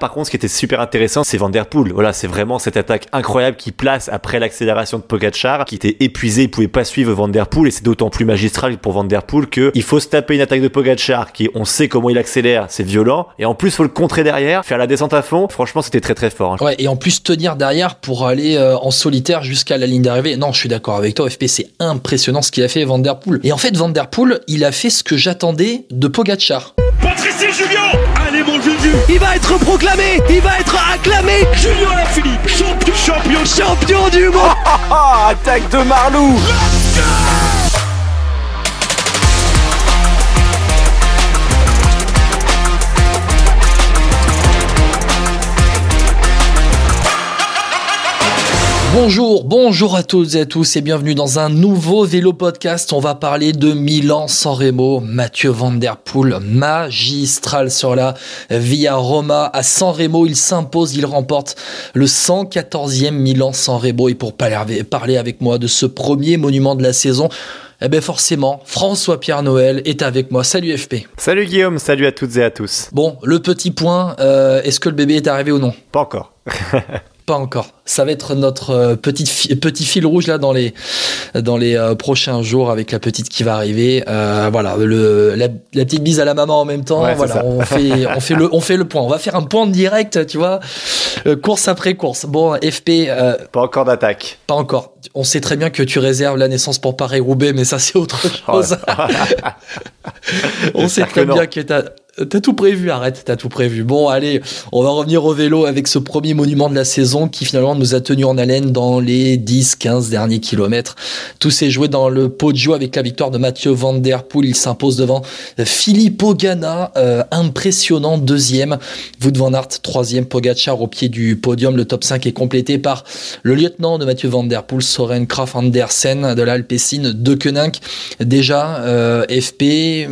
Par contre, ce qui était super intéressant, c'est Van Der Poel. Voilà, c'est vraiment cette attaque incroyable qui place après l'accélération de Pogacar, qui était épuisé, il pouvait pas suivre Van Der Poel, et c'est d'autant plus magistral pour Van Der Poel que il faut se taper une attaque de Pogacar, qui on sait comment il accélère, c'est violent, et en plus faut le contrer derrière, faire la descente à fond. Franchement, c'était très très fort. hein. Ouais, et en plus tenir derrière pour aller euh, en solitaire jusqu'à la ligne d'arrivée. Non, je suis d'accord avec toi, FP, c'est impressionnant ce qu'il a fait Van Der Poel. Et en fait, Van Der Poel, il a fait ce que j'attendais de Pogacar. Patrice Il va être proclamé, il va être acclamé. Julien Alaphilippe Champion. Champion champion du monde. Ah, attaque de Marlou Bonjour, bonjour à toutes et à tous et bienvenue dans un nouveau vélo podcast. On va parler de Milan-San Remo. Mathieu Van Der Poel, magistral sur la Via Roma à San Remo. Il s'impose, il remporte le 114e Milan-San Remo. Et pour parler avec moi de ce premier monument de la saison, eh bien forcément, François-Pierre Noël est avec moi. Salut FP. Salut Guillaume, salut à toutes et à tous. Bon, le petit point, euh, est-ce que le bébé est arrivé ou non? Pas encore. Pas encore. Ça va être notre euh, petite fi- petit fil rouge là dans les dans les euh, prochains jours avec la petite qui va arriver. Euh, voilà, le la, la petite bise à la maman en même temps. Ouais, voilà, on fait on fait le on fait le point. On va faire un point de direct, tu vois, euh, course après course. Bon, FP, Pas encore d'attaque. pas encore. On sait très bien que tu réserves la naissance pour Paris Roubaix, mais ça c'est autre chose. On sait très que non. bien que t'as T'as tout prévu, arrête, t'as tout prévu. Bon, allez, on va revenir au vélo avec ce premier monument de la saison qui finalement nous a tenu en haleine dans les 10-15 derniers kilomètres. Tout s'est joué dans le Poggio avec la victoire de Mathieu Van Der Poel. Il s'impose devant Filippo Ganna, euh, impressionnant deuxième. Wout van Aert, troisième. Pogacar au pied du podium. Le top 5 est complété par le lieutenant de Mathieu Van Der Poel, Soren Kraf Andersen de l'Alpecin de Koenig. Déjà, euh, FP,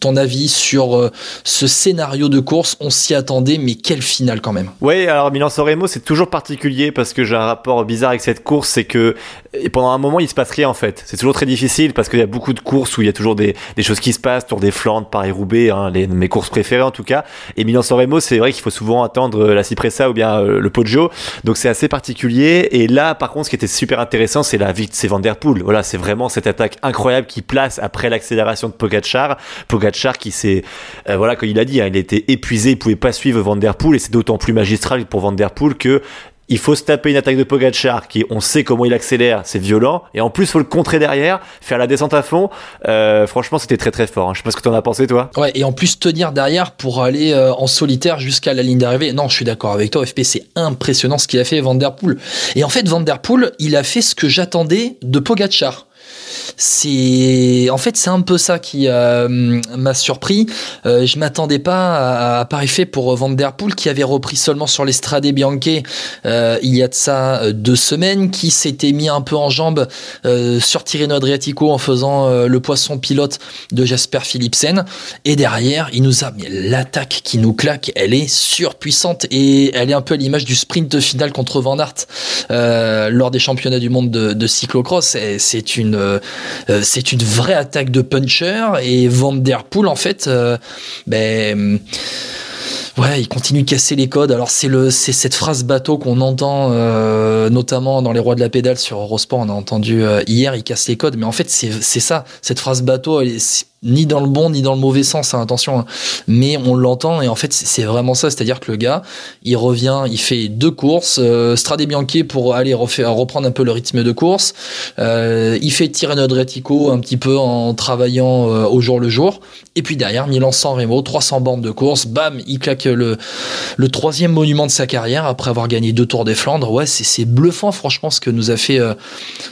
ton avis sur ce scénario de course On s'y attendait, mais quelle finale quand même. Ouais, alors Milan-San Remo, c'est toujours particulier parce que j'ai un rapport bizarre avec cette course, c'est que et pendant un moment, il se passe rien en fait. C'est toujours très difficile parce qu'il y a beaucoup de courses où il y a toujours des, choses qui se passent, Tour des Flandres, Paris-Roubaix, hein, les, mes courses préférées en tout cas. Et Milan-San Remo, c'est vrai qu'il faut souvent attendre euh, la Cipressa ou bien euh, le Poggio, donc c'est assez particulier. Et là, par contre, ce qui était super intéressant, c'est la vie, c'est Van Der. Voilà, c'est vraiment cette attaque incroyable qui place après l'accélération de Pogacar. Pogacar qui s'est, euh, voilà, comme il a dit, hein, il était épuisé, il pouvait pas suivre Van et c'est d'autant plus magistral pour Van que il faut se taper une attaque de Pogacar qui on sait comment il accélère, c'est violent et en plus faut le contrer derrière, faire la descente à fond. Euh, franchement, c'était très très fort. hein. Je sais pas ce que t'en as pensé toi. Ouais, et en plus tenir derrière pour aller euh, en solitaire jusqu'à la ligne d'arrivée. Non, je suis d'accord avec toi, FP, c'est impressionnant ce qu'il a fait Van Der Poel. Et en fait, Van Der Poel, il a fait ce que j'attendais de Pogacar. C'est en fait c'est un peu ça qui euh, m'a surpris. Euh, je m'attendais pas à, à pareil fait pour Van Der Poel qui avait repris seulement sur l'Estrade Bianche euh, il y a de ça euh, deux semaines, qui s'était mis un peu en jambe euh, sur Tirreno Adriatico en faisant euh, le poisson pilote de Jasper Philipsen. Et derrière, il nous a l'attaque qui nous claque, elle est surpuissante et elle est un peu à l'image du sprint final contre Van Aert euh, lors des championnats du monde de, de cyclocross. C'est une euh, euh, c'est une vraie attaque de puncher et Van Der Poel en fait, euh, ben Ouais, il continue de casser les codes. Alors c'est le, c'est cette phrase bateau qu'on entend euh, notamment dans les rois de la pédale sur Eurosport. On a entendu euh, hier, il casse les codes. Mais en fait, c'est c'est ça. Cette phrase bateau, elle est ni dans le bon ni dans le mauvais sens. hein, attention. hein. Mais on l'entend et en fait, c'est vraiment ça. C'est-à-dire que le gars, il revient, il fait deux courses, euh, Strade Bianche pour aller refaire, reprendre un peu le rythme de course. Euh, il fait Tirreno Adriatico un petit peu en travaillant euh, au jour le jour. Et puis derrière, Milan-San Remo, 300 bandes de course, bam, il claque le, le troisième monument de sa carrière après avoir gagné deux Tours des Flandres. Ouais, c'est bluffant, franchement, ce que nous a fait, euh,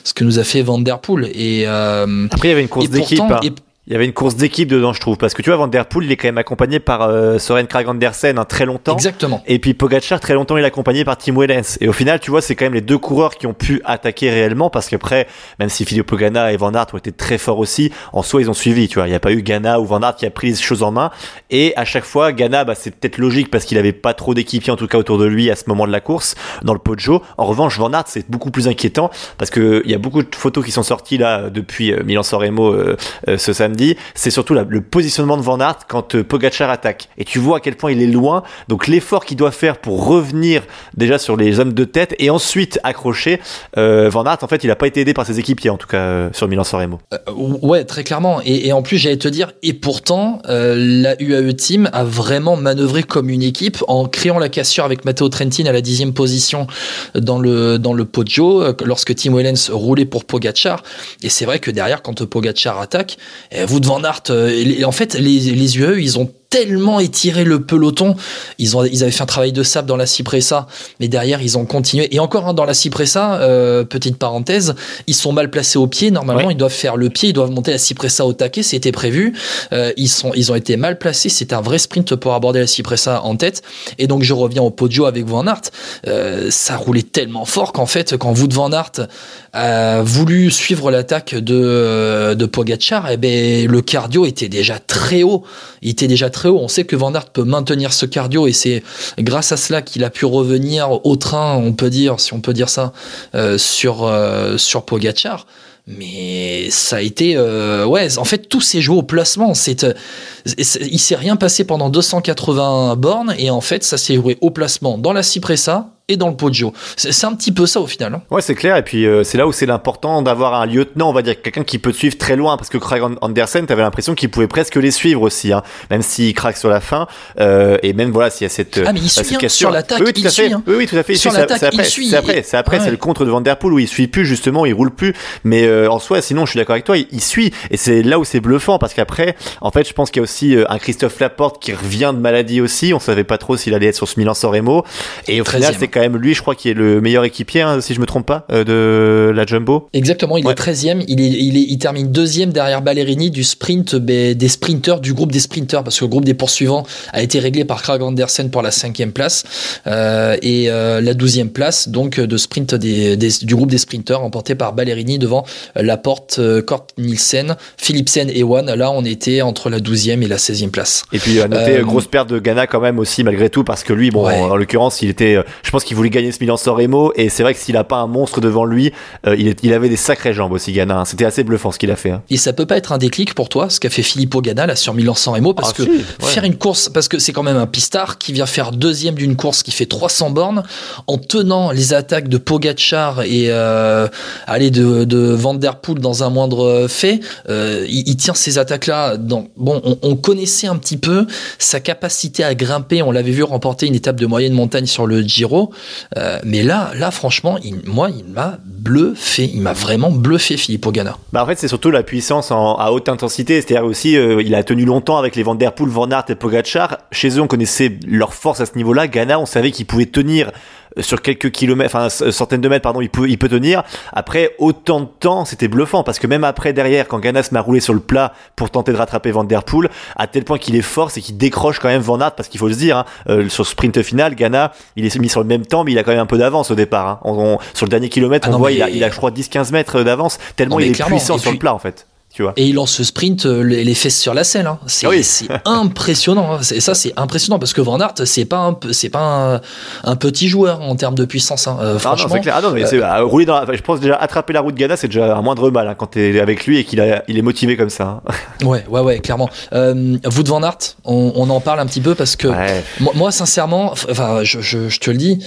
ce que nous a fait Van Der Poel. Et, euh, Après, il y avait une course d'équipe. hein. Il y avait une course d'équipe dedans, je trouve, parce que tu vois, Van Der Poel, il est quand même accompagné par euh, Soren Krag Andersen hein, très longtemps. exactement. Et puis Pogacar, très longtemps, il est accompagné par Tim Wellens. Et au final, tu vois, c'est quand même les deux coureurs qui ont pu attaquer réellement, parce qu'après, même si Filippo Ganna et Van Aert ont été très forts aussi, en soi, ils ont suivi, tu vois. Il n'y a pas eu Ganna ou Van Aert qui a pris les choses en main. Et à chaque fois, Ganna, bah, c'est peut-être logique parce qu'il avait pas trop d'équipiers, en tout cas, autour de lui à ce moment de la course, dans le Poggio. En revanche, Van Aert, c'est beaucoup plus inquiétant, parce que il y a beaucoup de photos qui sont sorties là, depuis euh, Milan-San Remo, euh, euh, ce samedi c'est surtout le positionnement de Van Aert quand euh, Pogacar attaque. Et tu vois à quel point il est loin. Donc l'effort qu'il doit faire pour revenir déjà sur les hommes de tête et ensuite accrocher. Euh, Van Aert, en fait, il a pas été aidé par ses équipiers, en tout cas euh, sur Milan-San Remo. Euh, Ouais, très clairement. Et, en plus, j'allais te dire, et pourtant, la UAE Team a vraiment manœuvré comme une équipe en créant la cassure avec Matteo Trentin à la dixième position dans le dans le Poggio lorsque Tim Wellens roulait pour Pogacar. Et c'est vrai que derrière, quand Pogacar attaque, eh, vous devant Aert, euh, les- en fait, les, les UAE, ils ont tellement étiré le peloton. Ils, ont, ils avaient fait un travail de sable dans la Cipressa, mais derrière, ils ont continué. Et encore hein, dans la Cipressa, euh, petite parenthèse, ils sont mal placés au pied. Normalement, Ouais. ils doivent faire le pied, ils doivent monter la Cipressa au taquet, c'était prévu. Euh, ils, sont, ils ont été mal placés. C'était un vrai sprint pour aborder la Cipressa en tête. Et donc, je reviens au podio avec Van Aert. Euh, ça roulait tellement fort qu'en fait, quand Wout Van Aert a voulu suivre l'attaque de, de Pogacar, eh ben, le cardio était déjà très haut. Il était déjà On sait que Van Aert peut maintenir ce cardio et c'est grâce à cela qu'il a pu revenir au train, on peut dire, si on peut dire ça, euh, sur, euh, sur Pogacar. Mais ça a été, euh, ouais, en fait, tout s'est joué au placement. Euh, c'est- il s'est rien passé pendant 280 bornes et en fait, ça s'est joué au placement dans la Cipressa et dans le Poggio. C'est, c'est un petit peu ça au final. hein. Ouais, c'est clair. Et puis euh, c'est là où c'est l'important d'avoir un lieutenant, on va dire quelqu'un qui peut te suivre très loin, parce que Craig An- Andersen, t'avais l'impression qu'il pouvait presque les suivre aussi, hein, même s'il craque sur la fin, euh, et même voilà s'il y a cette, Ah, mais il euh, suit, hein, sur l'attaque, oui, oui, il suit, hein. Oui, oui, tout à fait. il Sur l'attaque, il suit. C'est après, c'est après, c'est le contre de Van Der Poel où il suit plus justement, il roule plus. Mais euh, en soi, sinon, je suis d'accord avec toi, il, il suit, et c'est là où c'est bluffant, parce qu'après, en fait, je pense qu'il y a aussi euh, un Christophe Laporte qui revient de maladie aussi. On savait pas trop s'il allait être sur ce Milan-San Remo, et au final, 13e. c'est quand même lui, je crois, qui est le meilleur équipier, hein, si je me trompe pas, euh, de la Jumbo. Exactement, il Ouais. est 13e, il, est, il, est, il termine deuxième derrière Ballerini du sprint ben, des sprinters, du groupe des sprinters, parce que le groupe des poursuivants a été réglé par Krag Andersen pour la cinquième place, euh, et euh, la douzième place donc de sprint des, des- du groupe des sprinters emporté par Ballerini devant Laporte, euh, Kort Nielsen, Philipsen et Wan. Là, on était entre la douzième et la 16e place. Et puis à noter Euh, grosse perte de Ghana quand même aussi malgré tout parce que lui bon Ouais. en l'occurrence il était je pense qu'il voulait gagner ce Milan San Remo et c'est vrai que s'il a pas un monstre devant lui euh, il, est- il avait des sacrées jambes aussi Ghana hein. c'était assez bluffant ce qu'il a fait hein. Et ça peut pas être un déclic pour toi, ce qu'a fait Filippo Ganna là sur Milan-San Remo, parce Ah, que si, ouais. faire une course, parce que c'est quand même un pistard qui vient faire deuxième d'une course qui fait 300 bornes, en tenant les attaques de Pogacar et euh, aller de, de Van Der Poel dans un moindre fait, euh, il, il tient ces attaques-là. Dans, bon, on, on connaissait un petit peu sa capacité à grimper, on l'avait vu remporter une étape de moyenne montagne sur le Giro, euh, mais là, là franchement, moi, il m'a bluffé, il m'a vraiment bluffé Filippo Ganna. Bah en fait c'est surtout la puissance à haute intensité. C'est-à-dire aussi euh, il a tenu longtemps avec les Van Der Poel, Van Aert et Pogacar. Chez eux on connaissait leur force à ce niveau-là. Ghana on savait qu'il pouvait tenir sur quelques kilomètres, enfin centaines de mètres, pardon, il peut, il peut tenir. Après autant de temps, c'était bluffant parce que même après derrière, quand Ghana se met à rouler sur le plat pour tenter de rattraper Van Der Poel, à tel point qu'il est fort, c'est qu'il décroche quand même Van Aert parce qu'il faut le dire, hein, euh, sur sprint final, Ghana, il est mis sur le même temps, mais il a quand même un peu d'avance au départ. Hein. On- on- sur le dernier kilomètre, Ah on non, voit, il a, il a, je crois, 10-15 mètres d'avance, tellement Non, il est puissant sur le plat en fait. Tu vois. Et il lance ce sprint euh, les, fesses sur la selle. Hein. C'est Ah oui. impressionnant. hein. Ça, c'est impressionnant parce que Van Aert, c'est pas un, c'est pas un, un petit joueur en termes de puissance. hein. Euh, Ah franchement, clair. Ah non, mais c'est- ah, rouler dans la- enfin, je pense déjà attraper la route Ghana, c'est déjà un moindre mal hein, quand t'es avec lui et qu'il il est motivé comme ça. ouais, ouais, ouais, clairement. Euh, vous de Van Aert, on, on en parle un petit peu parce que Ouais. moi, moi, sincèrement, enfin, je, je, je te le dis,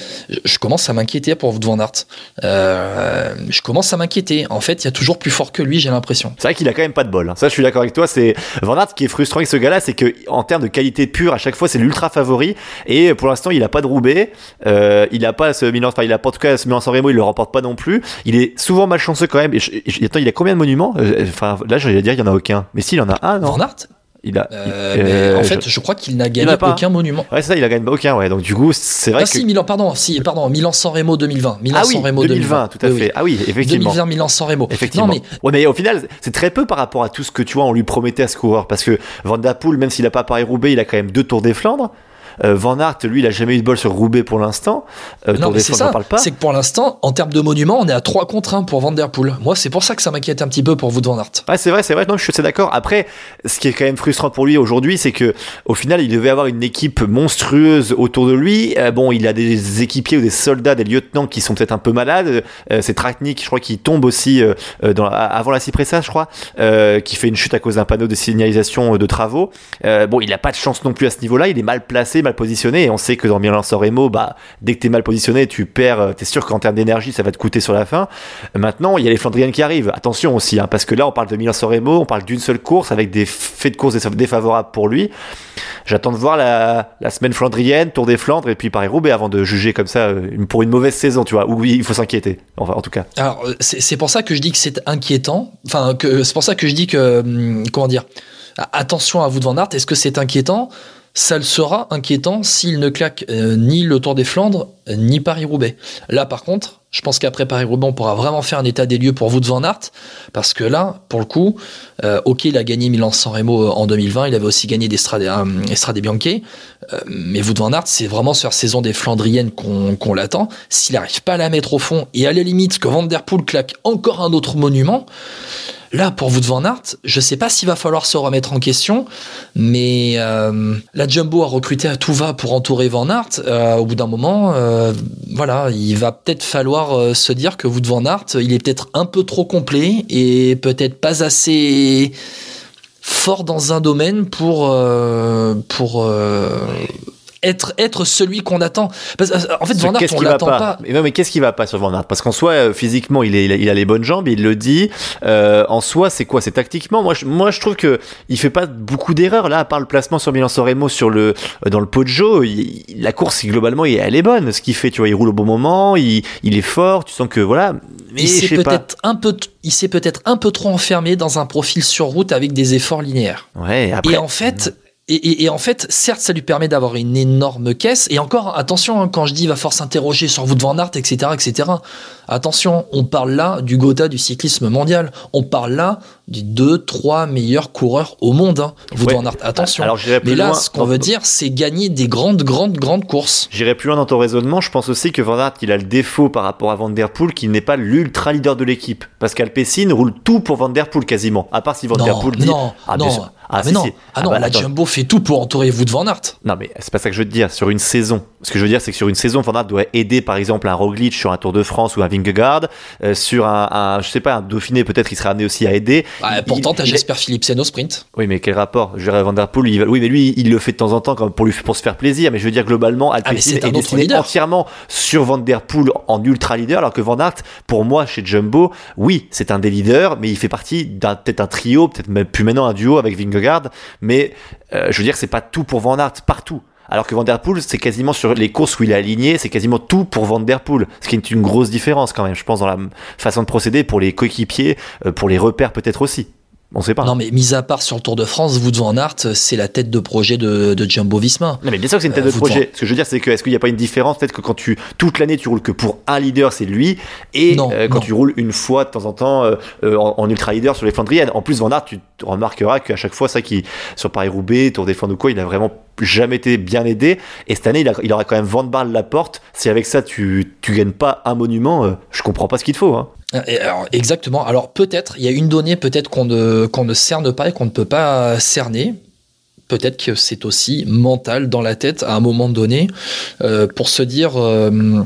je, commence à m'inquiéter pour vous de Van Aert. Euh, je commence à m'inquiéter. En fait, il y a toujours plus fort que lui, j'ai l'impression. C'est vrai qu'il a même pas de bol. hein. Ça, je suis d'accord avec toi. C'est Van Aert qui est frustrant avec ce gars-là, c'est que en termes de qualité pure, à chaque fois, c'est l'ultra favori. Et pour l'instant, il a pas de Roubaix. Euh, il a pas ce Milan. Enfin, il a pas en tout cas ce Milan. Il le remporte pas non plus. Il est souvent malchanceux quand même. Et attends, il a combien de monuments? Euh, Enfin, là, j'allais dire, il y en a aucun. Mais si, en a un, non? Van Il a. euh, il- mais euh, en fait, je- je, crois qu'il n'a gagné pas. aucun monument. ouais, c'est ça. Il a gagné aucun. Ouais. Donc du coup, c'est vrai Ah que. si, Milan, pardon, si, pardon, Milan San Remo 2020. Milan ah oui, San Remo 2020, tout à Oui, fait. oui. Ah oui, effectivement. 2020 Milan San Remo. Effectivement. Non mais Ouais, mais au final, c'est très peu par rapport à tout ce que tu vois, on lui promettait à ce coureur. Parce que Van Der Poel, même s'il a pas Paris-Roubaix, il a quand même deux Tours des Flandres. Euh, Van Aert, lui, il a jamais eu de bol sur Roubaix pour l'instant. Euh, non, mais c'est ça. parle pas. C'est que pour l'instant, en termes de monuments, on est à 3 contre 1 pour Van Der Poel. Moi, c'est pour ça que ça m'inquiète un petit peu pour vous de Van Aert. Ouais, c'est vrai, c'est vrai. Non, je suis assez d'accord. Après, ce qui est quand même frustrant pour lui aujourd'hui, c'est que au final, il devait avoir une équipe monstrueuse autour de lui. Euh, bon, il a des équipiers ou des soldats, des lieutenants qui sont peut-être un peu malades. Euh, c'est Traknik, je crois, qui tombe aussi euh, dans avant la Cipressa, je crois, qui fait une chute à cause d'un panneau de signalisation de travaux. Bon, il a pas de chance non plus à ce niveau-là. Il est mal placé, positionné. Et on sait que dans Milan-San bah, dès que t'es mal positionné, tu perds. euh, T'es sûr qu'en termes d'énergie, ça va te coûter sur la fin. Maintenant, il y a les Flandriennes qui arrivent. Attention aussi, hein, parce que là, on parle de Milan-San Remo, on parle d'une seule course avec des faits de course dé- défavorables pour lui. J'attends de voir la, semaine flandrienne, Tour des Flandres et puis Paris-Roubaix avant de juger comme ça euh, pour une mauvaise saison, tu vois. où il faut s'inquiéter. Enfin, en tout cas. Alors, euh, c'est pour ça que je dis que c'est inquiétant. Enfin, c'est pour ça que je dis que. hum, Comment dire Attention à vous de Van. Est-ce que c'est inquiétant? Ça le sera inquiétant s'il ne claque euh, ni le Tour des Flandres, ni Paris-Roubaix. Là, par contre, je pense qu'après Paris-Roubaix, on pourra vraiment faire un état des lieux pour vous de Van Aert. Parce que là, pour le coup, euh, ok, il a gagné Milan-San Remo euh, en 2020. Il avait aussi gagné des Strade, Estrade Bianche. Mais vous de Van Aert, c'est vraiment sur la saison des Flandriennes qu'on qu'on l'attend. S'il n'arrive pas à la mettre au fond et à la limite que Van Der Poel claque encore un autre monument, là pour vous de Van Aert, je sais pas s'il va falloir se remettre en question, mais euh, la Jumbo a recruté à tout va pour entourer Van Aert. Euh, au bout d'un moment, euh, voilà, il va peut-être falloir se dire que vous de Van il est peut-être un peu trop complet et peut-être pas assez fort dans un domaine pour être être celui qu'on attend. Parce, euh, en fait, Van Aert, on l'attend pas, pas. Mais non, mais qu'est-ce qui va pas sur Van Aert? Parce qu'en soi, euh, physiquement, il, est, il, a, il a les bonnes jambes, il le dit. Euh, en soi, c'est quoi? C'est tactiquement. Moi je, moi, je trouve que il fait pas beaucoup d'erreurs là, à part le placement sur Milan Soremo sur le dans le Poggio. il- la course, globalement, elle est bonne. Ce qu'il fait, tu vois, il roule au bon moment, il, il est fort. Tu sens que voilà. Mais il s'est peut-être un peu, il s'est peut-être un peu trop enfermé dans un profil sur route avec des efforts linéaires. Ouais. Après, Et en fait, et, et- et en fait, certes, ça lui permet d'avoir une énorme caisse. Et encore, attention, hein, quand je dis il va falloir s'interroger sur vous de Van Aert, etc., etc. Attention, on parle là du Gotha du cyclisme mondial. On parle là des deux, trois meilleurs coureurs au monde. Hein. Vous Ouais. Van Aert, attention. Alors, Mais là, loin ce qu'on veut dire, c'est gagner des grandes, grandes, grandes courses. J'irai plus loin dans ton raisonnement. Je pense aussi que Van Aert, il a le défaut par rapport à Van Der Poel qu'il n'est pas l'ultra leader de l'équipe. Parce qu'Alpecin roule tout pour Van Der Poel quasiment. À part si Van Der Poel dit. non, ah, non. sûr. Ah, Ah, mais si, non, si. ah non bah, la. Jumbo fait tout pour entourer vous de Van Aert. Non, mais c'est pas ça que je veux te dire. Sur une saison. Ce que je veux dire, c'est que sur une saison, Van Aert doit aider, par exemple, un Roglic sur un Tour de France ou un Vingegaard. euh, sur un, un- je sais pas, un Dauphiné, peut-être, il serait amené aussi à aider. Il- pourtant, t'as Jasper Philipsen au sprint. Oui, mais quel rapport? Je dirais Van Der Poel, il oui, mais lui, il le fait de temps en temps comme pour, lui, pour se faire plaisir. Mais je veux dire, globalement, Ah, Alpecin est destiné leader. entièrement sur Van Der Poel en ultra leader, alors que Van Aert, pour moi, chez Jumbo, oui, c'est un des leaders, mais il fait partie d'un peut-être un trio, peut-être même plus maintenant un duo avec Vingegaard. Mais euh, je veux dire, c'est pas tout pour Van Aert partout. Alors que Van Der Poel, c'est quasiment sur les courses où il est aligné, c'est quasiment tout pour Van Der Poel. Ce qui est une grosse différence quand même, je pense, dans la façon de procéder pour les coéquipiers, euh, pour les repères peut-être aussi. On sait pas. Non, mais mis à part sur le Tour de France, vous de Van Aert, c'est la tête de projet de, de Jumbo Visma. Non mais bien sûr que c'est une tête Euh, de projet. Ce que je veux dire c'est que est-ce qu'il n'y a pas une différence peut-être que quand tu toute l'année tu roules que pour un leader c'est lui et Non, euh, quand non. tu roules une fois de temps en temps euh, euh, en, en ultra leader sur les Flandriennes. En plus Van Aert tu te remarqueras qu'à chaque fois ça qui sur Paris Roubaix, Tour des Flandres ou quoi, il a vraiment jamais été bien aidé et cette année il, a, il aura quand même Van Barle la porte. Si avec ça tu tu gagnes pas un monument, euh, je comprends pas ce qu'il te faut. Hein. Exactement. Alors peut-être, il y a une donnée peut-être qu'on ne, qu'on ne cerne pas et qu'on ne peut pas cerner. Peut-être que c'est aussi mental dans la tête à un moment donné euh, pour se dire, euh,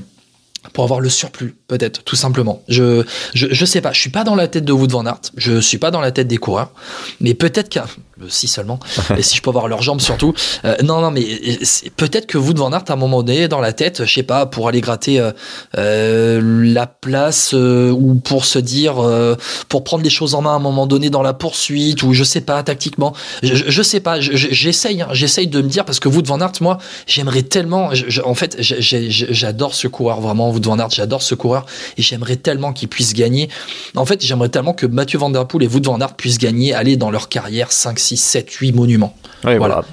pour avoir le surplus, peut-être, tout simplement. Je, je, je sais pas, je suis pas dans la tête de Wood Van Aert, je suis pas dans la tête des coureurs, mais peut-être qu'à, euh, si seulement, et si je peux avoir leurs jambes surtout, euh, non, non, mais euh, peut-être que Wood Van Aert, à un moment donné, dans la tête, je sais pas, pour aller gratter euh, euh, la place ou pour se dire, pour prendre les choses en main à un moment donné dans la poursuite ou je sais pas, tactiquement, je, je, je sais pas, je- je- j'essaye, hein, j'essaye de me dire parce que Wood Van Aert, moi, j'aimerais tellement, en fait, j'adore ce coureur, vraiment, Wout van Aert. J'adore ce coureur et j'aimerais tellement qu'il puisse gagner. En fait, j'aimerais tellement que Mathieu Van Der Poel et Wout van Aert puissent gagner, aller dans leur carrière 5, 6, 7, 8 monuments. Ouais, voilà.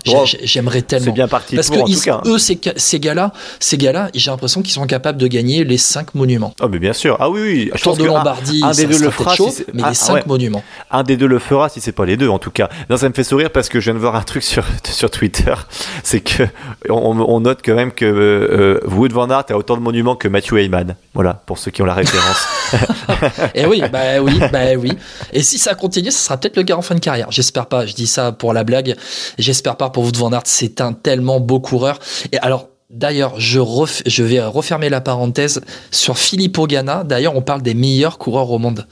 J'aimerais tellement. C'est bien parti Parce pour, que en ils- tout cas. eux, ces, gars-là, ces gars-là, j'ai l'impression qu'ils sont capables de gagner les 5 monuments. Ah, mais bien sûr. Ah oui, oui. Je Tour pense de que Lombardie, un, des deux le fera. chaud, si c'est- mais ah, les 5 ouais. monuments. Un des deux le fera si c'est pas les deux en tout cas. Non, ça me fait sourire parce que je viens de voir un truc sur, sur Twitter. C'est que on, on note quand même que euh, Wood Van Aert a autant de monuments que Heyman. Voilà, pour ceux qui ont la référence. Et oui, bah oui, bah oui. Et si ça continue, ce sera peut-être le gars en fin de carrière. J'espère pas. Je dis ça pour la blague. J'espère pas pour vous de Van. C'est un tellement beau coureur. Et alors. D'ailleurs, je, je vais refermer la parenthèse sur Filippo Ganna. D'ailleurs, on parle des meilleurs coureurs au monde.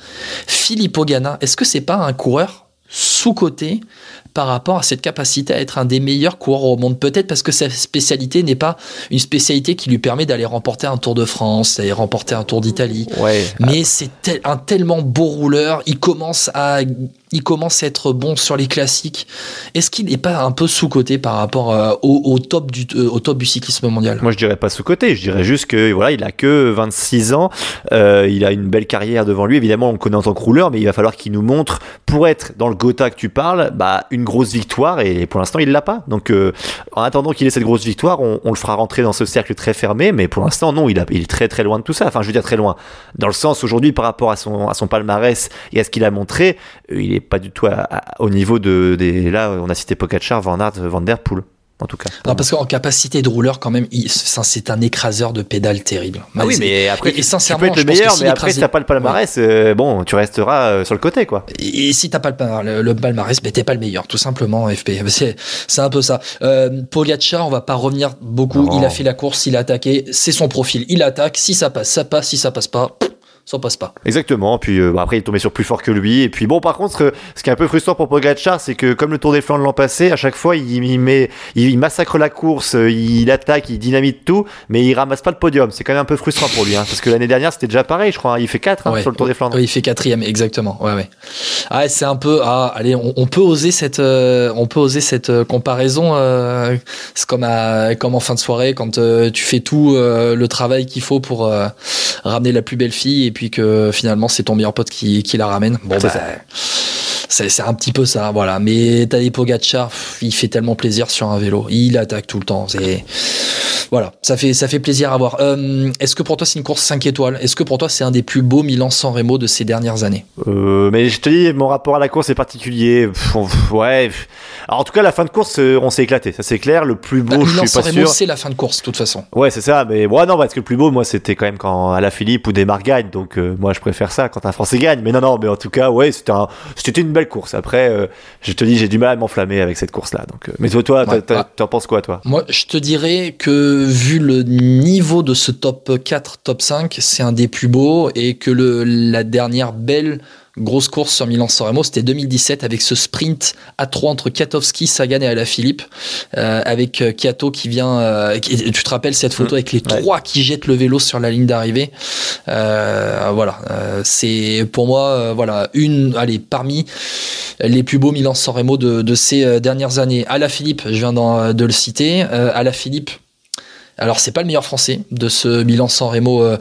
Filippo Ganna, est-ce que c'est pas un coureur sous-coté par rapport à cette capacité à être un des meilleurs coureurs au monde Peut-être parce que sa spécialité n'est pas une spécialité qui lui permet d'aller remporter un Tour de France, d'aller remporter un Tour d'Italie. ouais. Mais c'est tel- un tellement beau rouleur. Il commence à, il commence à être bon sur les classiques. Est-ce qu'il n'est pas un peu sous-coté par rapport euh, au, au top du, euh, au top du cyclisme mondial? Moi, je dirais pas sous-côté. Je dirais juste que voilà, il a que 26 ans. Euh, il a une belle carrière devant lui. Évidemment, on le connaît en tant que rouleur, mais il va falloir qu'il nous montre, pour être dans le Gotha que tu parles, bah, une grosse victoire. Et pour l'instant, il l'a pas. Donc, euh, en attendant qu'il ait cette grosse victoire, on, on le fera rentrer dans ce cercle très fermé. Mais pour l'instant, non, il, a, il est très très loin de tout ça. Enfin, je veux dire très loin. Dans le sens aujourd'hui, par rapport à son, à son palmarès et à ce qu'il a montré, euh, il est pas du tout à- à- au niveau de des. Là, on a cité Pogacar, Van Aert, Van Der Poel. En tout cas. Non, parce qu'en capacité de rouleur, quand même, c'est un écraseur de pédales terrible. Ah oui, mais après, et- sincèrement, tu peux être je le meilleur, mais après, si t'as pas le palmarès, euh, bon, tu resteras euh, sur le côté, quoi. Et si t'as pas le, palmarès- le, le palmarès, ben t'es pas le meilleur, tout simplement, FP. C'est, c'est un peu ça. Euh, Pogacar, on va pas revenir beaucoup. Non. Il a fait la course, il a attaqué. C'est son profil. Il attaque. Si ça passe, ça passe. Si ça passe pas, ça passe pas. Exactement. Puis euh, bah, après, il est tombé sur plus fort que lui. Et puis bon, par contre, ce, ce qui est un peu frustrant pour Pogacar, c'est que comme le Tour des Flandres l'an passé, à chaque fois, il, il met, il, il massacre la course, euh, il attaque, il dynamite tout, mais il ramasse pas le podium. C'est quand même un peu frustrant pour lui, hein, parce que l'année dernière, c'était déjà pareil, je crois. hein. Il fait 4 Ouais. sur le Tour des Flandres. Oui, il fait quatrième, exactement. Ouais, ouais. Ah, c'est un peu. Ah, allez, on, on peut oser cette, euh, on peut oser cette euh, comparaison. euh, c'est comme à, comme en fin de soirée quand euh, tu fais tout euh, le travail qu'il faut pour euh, ramener la plus belle fille et puis que finalement c'est ton meilleur pote qui, qui la ramène. Bon, bah, ça. C'est c'est un petit peu ça, voilà. Mais Tadej Pogacar, il fait tellement plaisir sur un vélo. Il attaque tout le temps. C'est voilà, ça fait ça fait plaisir à voir. Euh, Est-ce que pour toi c'est une course 5 étoiles? Est-ce que pour toi c'est un des plus beaux Milan-San Remo de ces dernières années? Euh, mais je te dis, mon rapport à la course est particulier. Pff, ouais. Alors, en tout cas, la fin de course, euh, on s'est éclaté. Ça, c'est clair. Le plus beau, Bah, je suis pas Remo, sûr. c'est la fin de course de toute façon. Ouais, c'est ça, mais ouais, non, parce que le plus beau, moi, c'était quand même quand Alaphilippe ou Desmar gagne, donc euh, moi, je préfère ça quand un Français gagne. Mais non, non, mais en tout cas, ouais, c'était un, c'était une belle course. Après, euh, je te dis, j'ai du mal à m'enflammer avec cette course-là. Donc, euh, mais toi, toi, Ouais, t'en penses quoi, toi? Moi, je te dirais que vu le niveau de ce top 4, top 5, c'est un des plus beaux et que le, la dernière belle grosse course sur Milan-San Remo, c'était 2017 avec ce sprint à 3 entre Katowski, Sagan et Alaphilippe, euh, avec euh, Kiato qui vient. euh, qui- tu te rappelles cette photo avec les. Ouais. trois qui jettent le vélo sur la ligne d'arrivée? Euh, voilà, c'est pour moi, voilà, une, allez, parmi les plus beaux Milan-San Remo de, de ces dernières années. Alaphilippe, je viens de le citer. Alaphilippe. Alors c'est pas le meilleur français de ce Milan San Remo euh,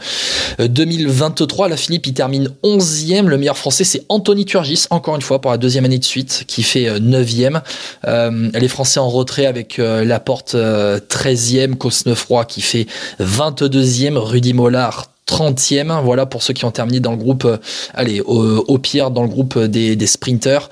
euh, 2023. La Philippe il termine 11e. Le meilleur français c'est Anthony Turgis, encore une fois pour la deuxième année de suite, qui fait euh, 9e. Euh, les Français en retrait avec euh, Laporte euh, 13e, Cosnefroy qui fait 22e, Rudy Mollard 30e. Voilà pour ceux qui ont terminé dans le groupe, euh, allez, au, au pire dans le groupe des, sprinters.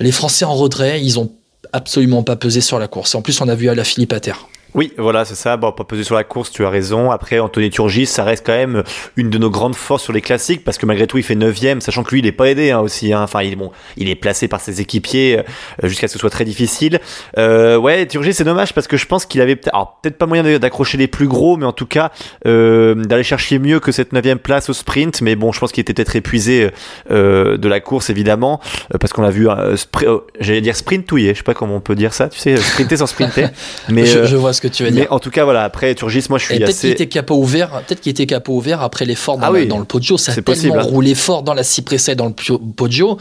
Les Français en retrait, ils ont absolument pas pesé sur la course. En plus, on a vu à la Philippe à terre. Oui, voilà, c'est ça. Bon, pas peser sur la course, tu as raison. Après, Anthony Turgis, ça reste quand même une de nos grandes forces sur les classiques parce que malgré tout, il fait 9 sachant que lui, il est pas aidé hein, aussi. hein. Enfin, il est bon, il est placé par ses équipiers euh, jusqu'à ce que ce soit très difficile. Euh, ouais, Turgis, c'est dommage parce que je pense qu'il avait peut-être, alors, peut-être pas moyen d'accrocher les plus gros, mais en tout cas euh, d'aller chercher mieux que cette 9 place au sprint. Mais bon, je pense qu'il était peut-être épuisé euh, de la course évidemment euh, parce qu'on a vu, euh, euh, j'allais dire sprintouiller. Je sais pas comment on peut dire ça. Tu sais, sprinter sans sprinter. Mais je, euh, je vois ce que tu veux mais dire. en tout cas, voilà, après Turgis, moi je suis peut-être qu'il assez. était capot ouvert, peut-être qu'il était capot ouvert après l'effort dans, Ah oui, dans le Poggio. Ça a tellement possible, hein. roulé fort dans la Cipressa et dans le Poggio.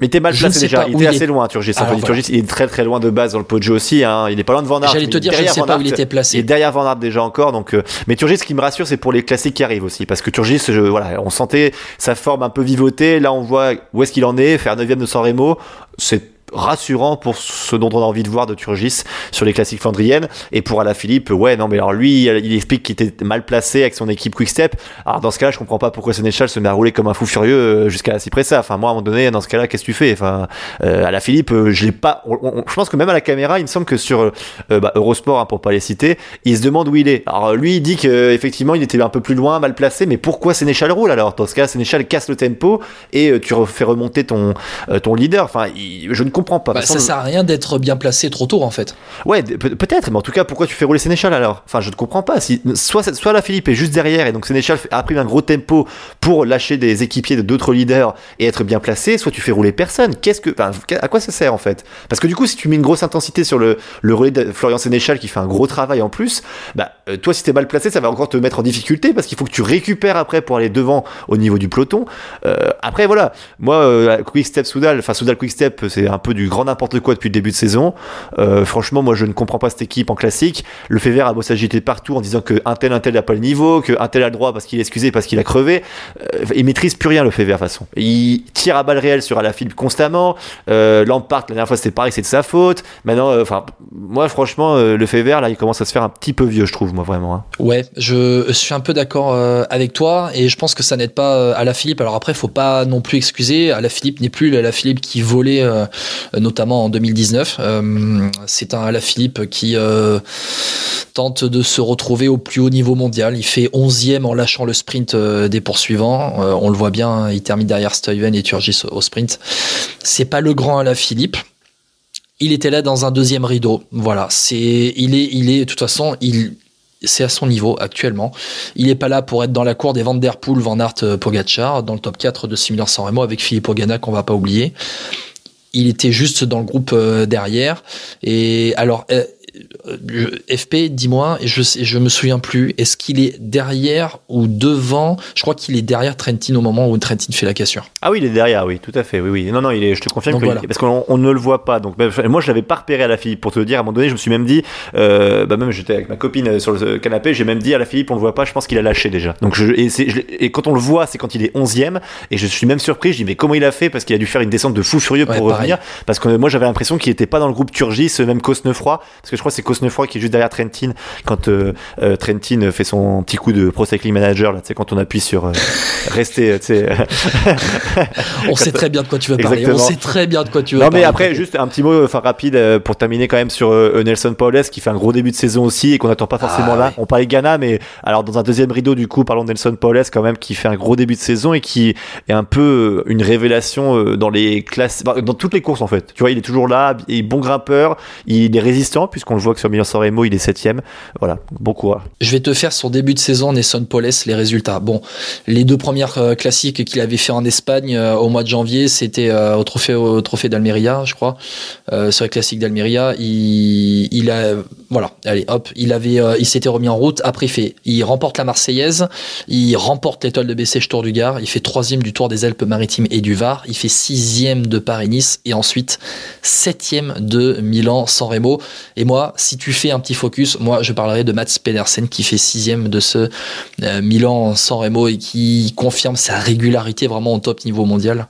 Mais t'es mal placé déjà. Il était assez est. loin, Turgis. Alors, Anthony voilà. Turgis, il est très très loin de base dans le jeu aussi. Hein. Il est pas loin de Van Aert. J'allais te mais dire, je ne sais pas où il était Il est placé. derrière Van Aert déjà encore. Donc, euh, mais Turgis, ce qui me rassure, c'est pour les classiques qui arrivent aussi, parce que Turgis, je, voilà, on sentait sa forme un peu vivoter. Là, on voit où est-ce qu'il en est. Faire 9 de San Remo, c'est rassurant pour ce dont on a envie de voir de Turgis sur les classiques flandriennes. Et pour Alaphilippe ouais non mais alors lui il explique qu'il était mal placé avec son équipe Quickstep. Alors dans ce cas-là je comprends pas pourquoi Sénéchal se met à rouler comme un fou furieux euh, jusqu'à Cypressa enfin moi à un moment donné dans ce cas-là qu'est-ce que tu fais? Enfin euh, Alaphilippe euh, je l'ai pas je pense que même à la caméra il me semble que sur euh, bah, Eurosport hein, pour pas les citer il se demande où il est. Alors lui il dit que effectivement il était un peu plus loin mal placé mais pourquoi Sénéchal roule alors? Dans ce cas Sénéchal casse le tempo et tu refais remonter ton ton leader. Enfin je ne comprends pas Bah, ça sert à rien d'être bien placé trop tôt en fait. Ouais, peut-être, mais en tout cas, pourquoi tu fais rouler Sénéchal alors? Enfin, je ne comprends pas. Si, soit, soit la Philippe est juste derrière et donc Sénéchal a pris un gros tempo pour lâcher des équipiers de d'autres leaders et être bien placé, soit tu fais rouler personne. Qu'est-ce que, enfin, à quoi ça sert en fait? Parce que du coup, si tu mets une grosse intensité sur le, le relais de Florian Sénéchal qui fait un gros travail en plus, bah, euh, toi, si t'es mal placé, ça va encore te mettre en difficulté parce qu'il faut que tu récupères après pour aller devant au niveau du peloton. Euh, après, voilà, moi, euh, Quick Step Soudal, enfin Soudal Quick Step, c'est un peu du grand n'importe quoi depuis le début de saison. Euh, franchement, moi, je ne comprends pas cette équipe en classique. Le fait a beau s'agiter partout en disant que un tel, un tel n'a pas le niveau, que un tel a le droit parce qu'il est excusé, parce qu'il a crevé. Euh, il maîtrise plus rien le fait de toute façon. Il tire à balles réelles sur Alaphilippe constamment. Euh, Lampard, la dernière fois, c'était pareil, c'est de sa faute. Maintenant, euh, enfin, moi, franchement, euh, le fait là, il commence à se faire un petit peu vieux, je trouve, moi, vraiment. hein. Ouais, je suis un peu d'accord euh, avec toi et je pense que ça n'aide pas à la Philippe. Alors après, faut pas non plus excuser. À la Philippe n'est plus la Philippe qui volait notamment en 2019. Euh, c'est un la Philippe qui euh, tente de se retrouver au plus haut niveau mondial. Il fait 11e en lâchant le sprint euh, des poursuivants. Euh, on le voit bien, il termine derrière Stuyven et Turgis au, sprint. C'est pas le grand à la Philippe. Il était là dans un deuxième rideau. Voilà, c'est il est il de toute façon c'est à son niveau actuellement. Il est pas là pour être dans la cour des Van Der Poel, Van Aert, euh, Pogacar, dans le top 4 de 6000 San Remo avec Philippe Ogana qu'on va pas oublier. Il était juste dans le groupe euh, derrière. Et alors, euh, FP, dis-moi, et je je me souviens plus, est-ce qu'il est derrière ou devant? Je crois qu'il est derrière Trentin au moment où Trentin fait la cassure. Ah oui, il est derrière, oui, tout à fait, oui, oui. Non, non, il est, je te confirme Donc que voilà. parce qu'on on ne le voit pas. Donc, moi, je l'avais pas repéré à la Philippe pour te le dire. À un moment donné, je me suis même dit, euh, bah même j'étais avec ma copine euh, sur le canapé, j'ai même dit à la Philippe, on le voit pas. Je pense qu'il a lâché déjà. Donc, je, et, je quand on le voit, c'est quand il est 11e et je suis même surpris. Je dis mais comment il a fait? Parce qu'il a dû faire une descente de fou furieux Ouais, pour pareil. revenir. Parce que moi, j'avais l'impression qu'il était pas dans le groupe Turgis, euh, même Cosnefroy, parce que je crois que c'est Cosnefroy qui est juste derrière Trentin quand euh, euh, Trentin fait son petit coup de Pro Cycling Manager là, tu sais quand on appuie sur euh, rester, tu sais. On sait très bien de quoi tu veux parler. Exactement. On sait très bien de quoi tu veux Non parler. mais après juste un petit mot enfin rapide euh, pour terminer quand même sur euh, Nelson Paulès qui fait un gros début de saison aussi et qu'on n'attend pas forcément Ah, là. ouais. On parlait Ghana mais alors dans un deuxième rideau du coup parlons de Nelson Paulès quand même qui fait un gros début de saison et qui est un peu euh, une révélation euh, dans les classes bah, dans toutes les courses en fait. Tu vois, il est toujours là, il est bon grimpeur, il est résistant puisqu'on le voit que sur Milan San Remo, il est septième. Voilà, bon courage. Je vais te faire son début de saison, Nesson Poles, les résultats. Bon, les deux premières euh, classiques qu'il avait fait en Espagne euh, au mois de janvier, c'était euh, au trophée trophée d'Almeria, je crois, euh, sur les classiques d'Almeria. Il, a, voilà, allez, hop, il avait, il s'était remis en route. Après, il fait, il remporte la Marseillaise, il remporte l'étoile de Bessèges Tour du Gard, il fait troisième du Tour des Alpes-Maritimes et du Var, il fait sixième de Paris-Nice et ensuite septième de Milan-San Remo. Et moi, si tu fais un petit focus, moi, je parlerai de Mats Pedersen qui fait sixième de ce euh, Milan-San Remo et qui confirme sa régularité vraiment au top niveau mondial.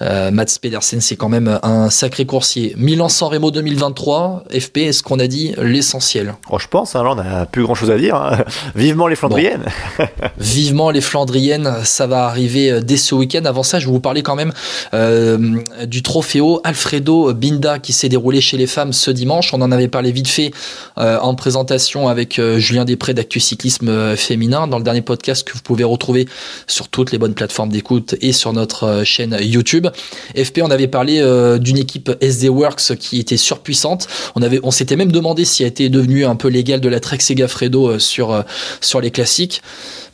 Euh, Mats Pedersen, c'est quand même un sacré coursier. Milan-San Remo 2023, FP, est-ce qu'on a dit l'essentiel? Oh, je pense, hein, là on a plus grand chose à dire. hein. Vivement les Flandriennes. Vivement les Flandriennes, ça va arriver euh, dès ce week-end. Avant ça, je vais vous parler quand même euh, du Trofeo Alfredo Binda qui s'est déroulé chez les femmes ce dimanche. On en avait parlé vite fait euh, en présentation avec euh, Julien Després d'Actu Cyclisme euh, Féminin dans le dernier podcast que vous pouvez retrouver sur toutes les bonnes plateformes d'écoute et sur notre chaîne YouTube. FP, on avait parlé d'une équipe SD Works qui était surpuissante. On avait, on s'était même demandé si elle était devenue un peu légale de la Trek Segafredo sur sur les classiques.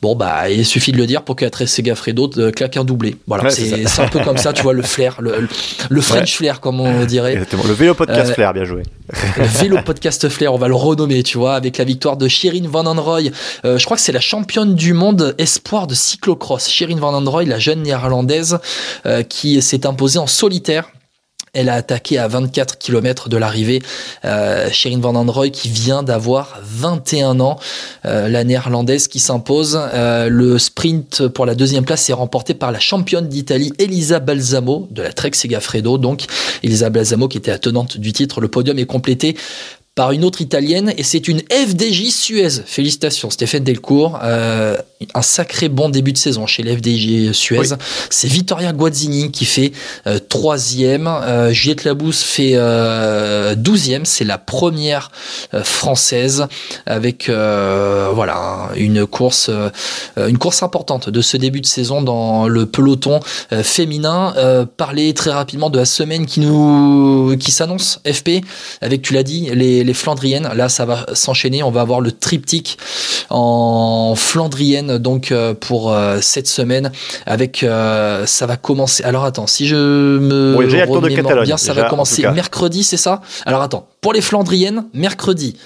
Bon bah il suffit de le dire pour que la Trek Segafredo claque un doublé. Voilà, Ouais, c'est un peu comme ça, tu vois le flair, le, le- le French flair comme on dirait. Exactement. Le vélo podcast Euh, Flair, bien joué. Vélo podcast flair, on va le renommer, tu vois, avec la victoire de Shirin Van Androy. Euh, je crois que c'est la championne du monde espoir de cyclocross. Shirin Van Androy, la jeune néerlandaise euh, qui s'est imposée en solitaire elle a attaqué à 24 km de l'arrivée. Euh, Van Androy qui vient d'avoir 21 ans, euh, la néerlandaise qui s'impose. Euh, le sprint pour la deuxième place est remporté par la championne d'Italie Elisa Balsamo de la Trek Segafredo. Donc Elisa Balsamo qui était la tenante du titre. Le podium est complété par une autre italienne et c'est une FDJ Suez. Félicitations Stéphane Delcourt. Euh, un sacré bon début de saison chez l'FDJ Suez. C'est Vittoria Guazzini qui fait euh, troisième. Euh, Juliette Labousse fait euh, douzième. C'est la première euh, française avec voilà une course une course importante de ce début de saison dans le peloton féminin. parler très rapidement de la semaine qui nous qui s'annonce FP avec tu l'as dit les les Flandriennes. Là, ça va s'enchaîner. On va avoir le triptyque en Flandrienne donc euh, pour euh, cette semaine avec euh, ça va commencer. Alors attends, si je me Oui, remémore bien, ça déjà, va en commencer mercredi, c'est ça? Alors attends, pour les Flandriennes, mercredi,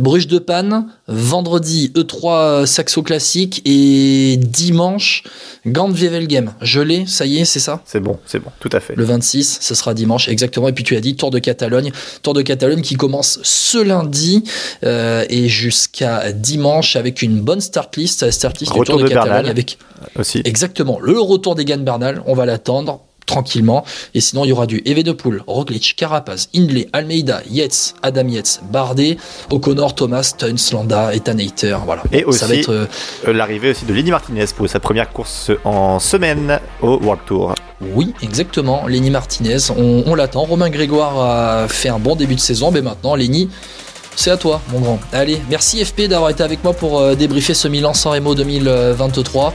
Bruges de Panne, vendredi E3 Saxo Classique et dimanche Gand Wevelgem. Je l'ai, ça y est, c'est ça? C'est bon, c'est bon, tout à fait. le 26, ce sera dimanche, exactement. Et puis tu as dit Tour de Catalogne. Tour de Catalogne qui commence ce lundi euh, et jusqu'à dimanche avec une bonne start list. Start list du Retour Tour de, de Catalogne Bernal. avec Aussi. exactement le retour des Gann Bernal. On va l'attendre tranquillement. Et sinon, il y aura du Evenepoel, Roglic, Carapaz, Hindley, Almeida, Yates, Adam Yates, Bardet, O'Connor, Thomas, Tuns, Landa, Ethan Hayter. Voilà. Et Ça va aussi- être euh, Euh, L'arrivée aussi de Lenny Martinez pour sa première course en semaine au World Tour. Oui, exactement. Lenny Martinez, on, on l'attend. Romain Grégoire a fait un bon début de saison, mais maintenant, Lenny, c'est à toi, mon grand. Allez, merci FP d'avoir été avec moi pour euh, débriefer ce Milan San Remo 2023.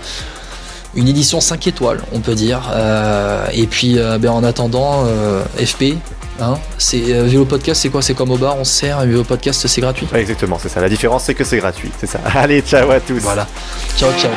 Une édition 5 étoiles, on peut dire. Euh, et puis, euh, ben, en attendant, euh, FP, hein, c'est Vélo Podcast, c'est quoi? C'est comme au bar, on se sert. Vélo Podcast, c'est gratuit. Ouais, exactement, c'est ça. La différence, c'est que c'est gratuit. C'est ça. Allez, ciao à tous. Voilà. Ciao, ciao.